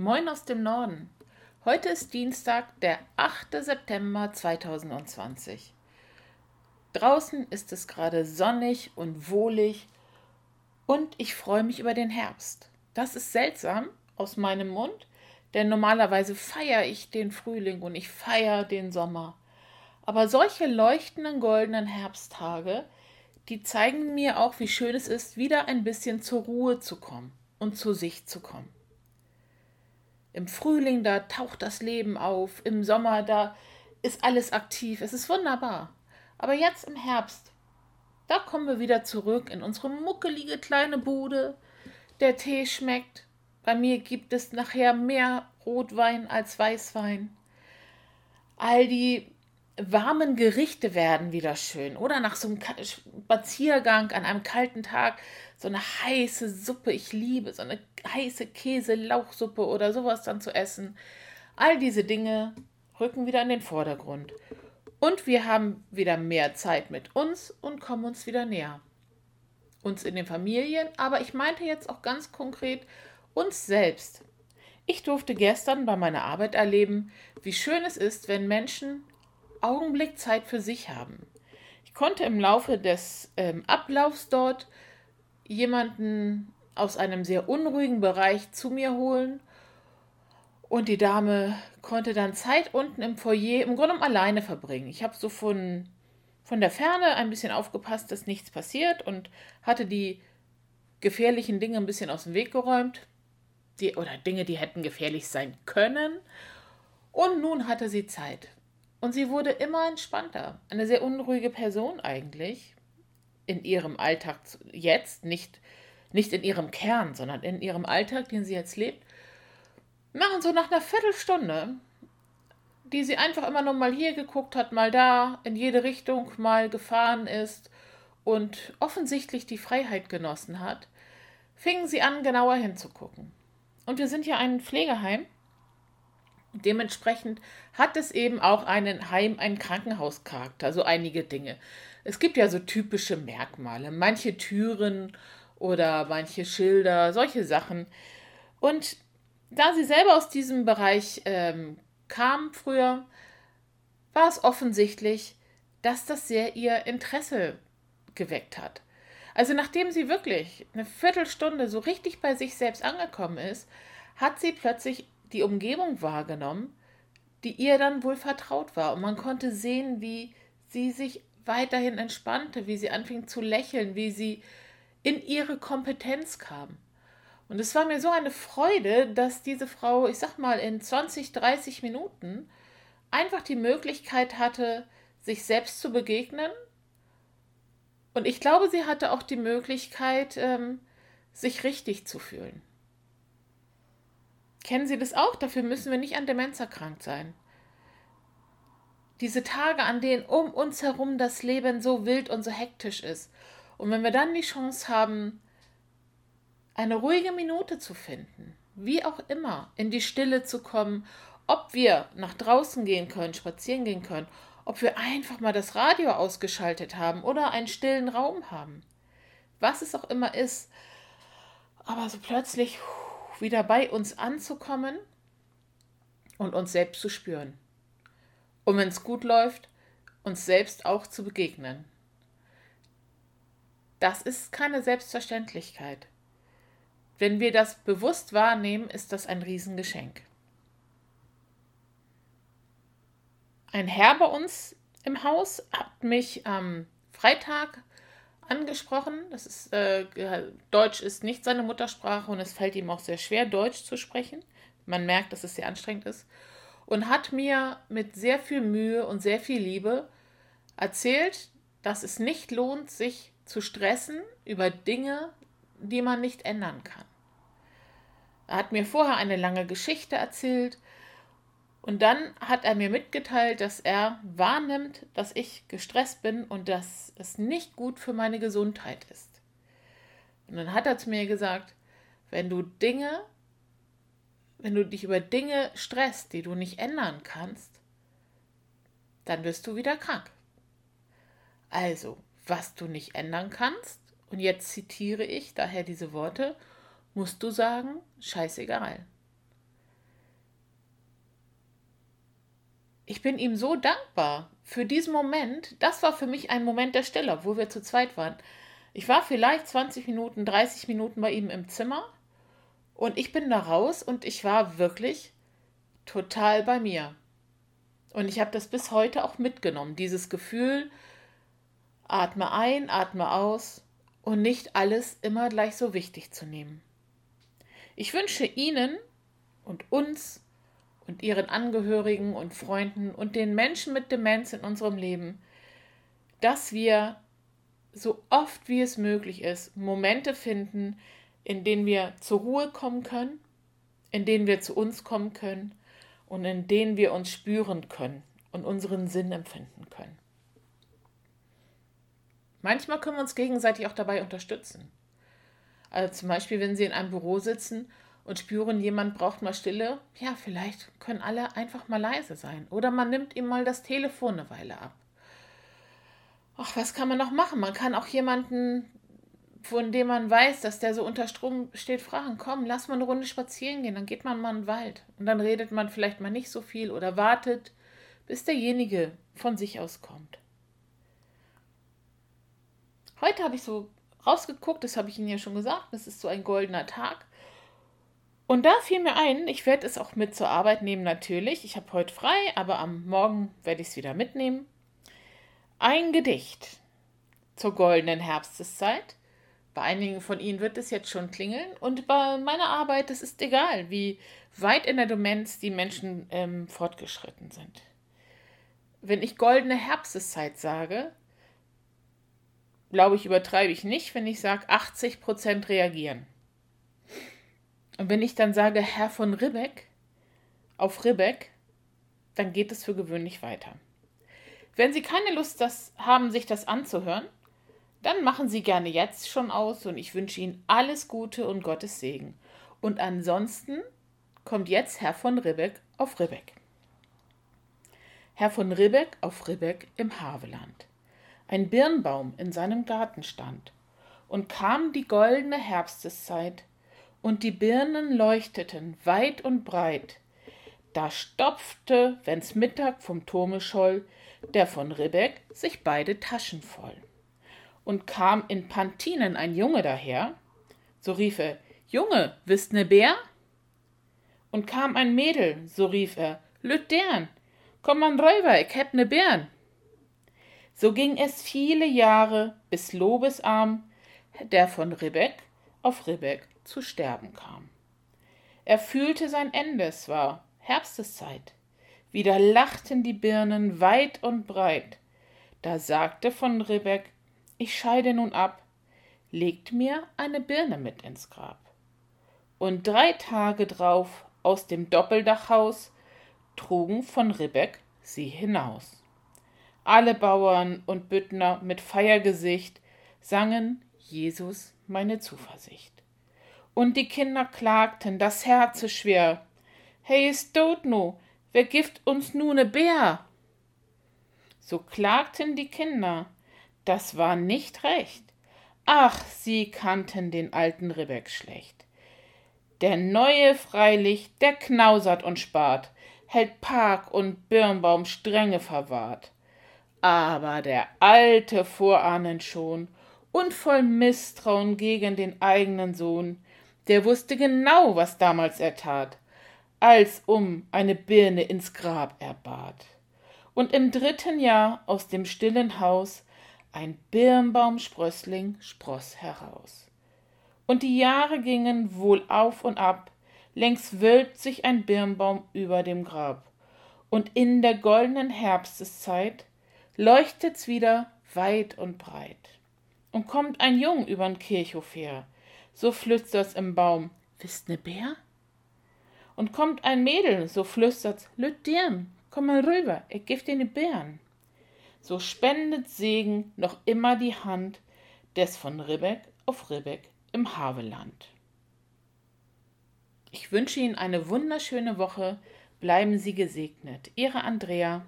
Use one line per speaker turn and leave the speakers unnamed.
Moin aus dem Norden. Heute ist Dienstag, der 8. September 2020. Draußen ist es gerade sonnig und wohlig und ich freue mich über den Herbst. Das ist seltsam aus meinem Mund, denn normalerweise feiere ich den Frühling und ich feiere den Sommer. Aber solche leuchtenden goldenen Herbsttage, die zeigen mir auch, wie schön es ist, wieder ein bisschen zur Ruhe zu kommen und zu sich zu kommen. Im Frühling, da taucht das Leben auf, im Sommer, da ist alles aktiv, es ist wunderbar. Aber jetzt im Herbst, da kommen wir wieder zurück in unsere muckelige kleine Bude. Der Tee schmeckt. Bei mir gibt es nachher mehr Rotwein als Weißwein. All die warmen Gerichte werden wieder schön. Oder nach so einem Spaziergang an einem kalten Tag so eine heiße Suppe. Ich liebe so eine heiße Käse-Lauchsuppe oder sowas dann zu essen. All diese Dinge rücken wieder in den Vordergrund. Und wir haben wieder mehr Zeit mit uns und kommen uns wieder näher. Uns in den Familien, aber ich meinte jetzt auch ganz konkret uns selbst. Ich durfte gestern bei meiner Arbeit erleben, wie schön es ist, wenn Menschen Augenblick Zeit für sich haben. Ich konnte im Laufe des ähm, Ablaufs dort jemanden aus einem sehr unruhigen Bereich zu mir holen und die Dame konnte dann Zeit unten im Foyer im Grunde alleine verbringen. Ich habe so von, von der Ferne ein bisschen aufgepasst, dass nichts passiert und hatte die gefährlichen Dinge ein bisschen aus dem Weg geräumt. Die, oder Dinge, die hätten gefährlich sein können. Und nun hatte sie Zeit. Und sie wurde immer entspannter. Eine sehr unruhige Person eigentlich. In ihrem Alltag jetzt, nicht, nicht in ihrem Kern, sondern in ihrem Alltag, den sie jetzt lebt machen so nach einer Viertelstunde, die sie einfach immer nur mal hier geguckt hat, mal da, in jede Richtung mal gefahren ist und offensichtlich die Freiheit genossen hat, fingen sie an, genauer hinzugucken. Und wir sind ja ein Pflegeheim. Dementsprechend hat es eben auch einen Heim, einen Krankenhauscharakter, so einige Dinge. Es gibt ja so typische Merkmale, manche Türen oder manche Schilder, solche Sachen. Und da sie selber aus diesem Bereich ähm, kam früher, war es offensichtlich, dass das sehr ihr Interesse geweckt hat. Also nachdem sie wirklich eine Viertelstunde so richtig bei sich selbst angekommen ist, hat sie plötzlich die Umgebung wahrgenommen, die ihr dann wohl vertraut war. Und man konnte sehen, wie sie sich weiterhin entspannte, wie sie anfing zu lächeln, wie sie in ihre Kompetenz kam. Und es war mir so eine Freude, dass diese Frau, ich sag mal, in 20, 30 Minuten einfach die Möglichkeit hatte, sich selbst zu begegnen. Und ich glaube, sie hatte auch die Möglichkeit, ähm, sich richtig zu fühlen. Kennen Sie das auch? Dafür müssen wir nicht an Demenz erkrankt sein. Diese Tage, an denen um uns herum das Leben so wild und so hektisch ist. Und wenn wir dann die Chance haben, eine ruhige Minute zu finden, wie auch immer, in die Stille zu kommen, ob wir nach draußen gehen können, spazieren gehen können, ob wir einfach mal das Radio ausgeschaltet haben oder einen stillen Raum haben. Was es auch immer ist, aber so plötzlich wieder bei uns anzukommen und uns selbst zu spüren. Und wenn es gut läuft, uns selbst auch zu begegnen. Das ist keine Selbstverständlichkeit. Wenn wir das bewusst wahrnehmen, ist das ein Riesengeschenk. Ein Herr bei uns im Haus hat mich am Freitag angesprochen. Das ist, äh, Deutsch ist nicht seine Muttersprache und es fällt ihm auch sehr schwer, Deutsch zu sprechen. Man merkt, dass es sehr anstrengend ist. Und hat mir mit sehr viel Mühe und sehr viel Liebe erzählt, dass es nicht lohnt, sich zu stressen über Dinge, die man nicht ändern kann. Er hat mir vorher eine lange Geschichte erzählt und dann hat er mir mitgeteilt, dass er wahrnimmt, dass ich gestresst bin und dass es nicht gut für meine Gesundheit ist. Und dann hat er zu mir gesagt, wenn du Dinge, wenn du dich über Dinge stresst, die du nicht ändern kannst, dann wirst du wieder krank. Also, was du nicht ändern kannst, und jetzt zitiere ich daher diese Worte, musst du sagen, scheißegal. Ich bin ihm so dankbar für diesen Moment. Das war für mich ein Moment der Stille, wo wir zu zweit waren. Ich war vielleicht 20 Minuten, 30 Minuten bei ihm im Zimmer und ich bin da raus und ich war wirklich total bei mir. Und ich habe das bis heute auch mitgenommen, dieses Gefühl, atme ein, atme aus und nicht alles immer gleich so wichtig zu nehmen. Ich wünsche Ihnen und uns und Ihren Angehörigen und Freunden und den Menschen mit Demenz in unserem Leben, dass wir so oft wie es möglich ist Momente finden, in denen wir zur Ruhe kommen können, in denen wir zu uns kommen können und in denen wir uns spüren können und unseren Sinn empfinden können. Manchmal können wir uns gegenseitig auch dabei unterstützen. Also zum Beispiel, wenn Sie in einem Büro sitzen und spüren, jemand braucht mal Stille, ja, vielleicht können alle einfach mal leise sein. Oder man nimmt ihm mal das Telefon eine Weile ab. Ach, was kann man noch machen? Man kann auch jemanden von dem man weiß, dass der so unter Strom steht, fragen, komm, lass mal eine Runde spazieren gehen, dann geht man mal in den Wald. Und dann redet man vielleicht mal nicht so viel oder wartet, bis derjenige von sich aus kommt. Heute habe ich so rausgeguckt, das habe ich Ihnen ja schon gesagt, das ist so ein goldener Tag. Und da fiel mir ein, ich werde es auch mit zur Arbeit nehmen, natürlich. Ich habe heute frei, aber am Morgen werde ich es wieder mitnehmen. Ein Gedicht zur goldenen Herbsteszeit bei einigen von Ihnen wird es jetzt schon klingeln. Und bei meiner Arbeit, das ist egal, wie weit in der Demenz die Menschen ähm, fortgeschritten sind. Wenn ich goldene Herbsteszeit sage, glaube ich, übertreibe ich nicht, wenn ich sage, 80 Prozent reagieren. Und wenn ich dann sage, Herr von Ribbeck, auf Ribbeck, dann geht es für gewöhnlich weiter. Wenn Sie keine Lust das haben, sich das anzuhören, dann machen Sie gerne jetzt schon aus und ich wünsche Ihnen alles Gute und Gottes Segen. Und ansonsten kommt jetzt Herr von Ribbeck auf Ribbeck. Herr von Ribbeck auf Ribbeck im Haveland. Ein Birnbaum in seinem Garten stand. Und kam die goldene Herbsteszeit, und die Birnen leuchteten weit und breit. Da stopfte, wenn's Mittag vom Turme scholl, der von Ribbeck sich beide Taschen voll und kam in Pantinen ein Junge daher. So rief er, Junge, wisst ne Bär? Und kam ein Mädel, so rief er, Lüt dern, komm man Räuber, ich heb ne Bären. So ging es viele Jahre, bis Lobesarm, der von Ribbeck auf Ribbeck zu sterben kam. Er fühlte sein Ende, es war Herbsteszeit. Wieder lachten die Birnen weit und breit. Da sagte von Ribbeck ich scheide nun ab, legt mir eine Birne mit ins Grab. Und drei Tage drauf aus dem Doppeldachhaus trugen von Ribbeck sie hinaus. Alle Bauern und Büttner mit Feiergesicht sangen Jesus meine Zuversicht. Und die Kinder klagten, das Herze schwer. Hey, ist tot nu, wer gift uns nu ne Bär? So klagten die Kinder, das war nicht recht. Ach, sie kannten den alten Ribbeck schlecht. Der neue freilich, der knausert und spart, hält Park und Birnbaum strenge verwahrt. Aber der alte vorahnend schon und voll Misstrauen gegen den eigenen Sohn, der wusste genau, was damals er tat, als um eine Birne ins Grab er bat. Und im dritten Jahr aus dem stillen Haus ein Birnbaumsprössling spross heraus. Und die Jahre gingen wohl auf und ab, längs wölbt sich ein Birnbaum über dem Grab. Und in der goldenen Herbsteszeit leuchtet's wieder weit und breit. Und kommt ein Jung übern Kirchhof her, so flüstert's im Baum, wisst ne Bär? Und kommt ein Mädel, so flüstert's, lüt dirn, komm mal rüber, ich gif dir ne Bären so spendet Segen noch immer die Hand des von Ribbeck auf Ribbeck im Haveland. Ich wünsche Ihnen eine wunderschöne Woche. Bleiben Sie gesegnet. Ihre Andrea.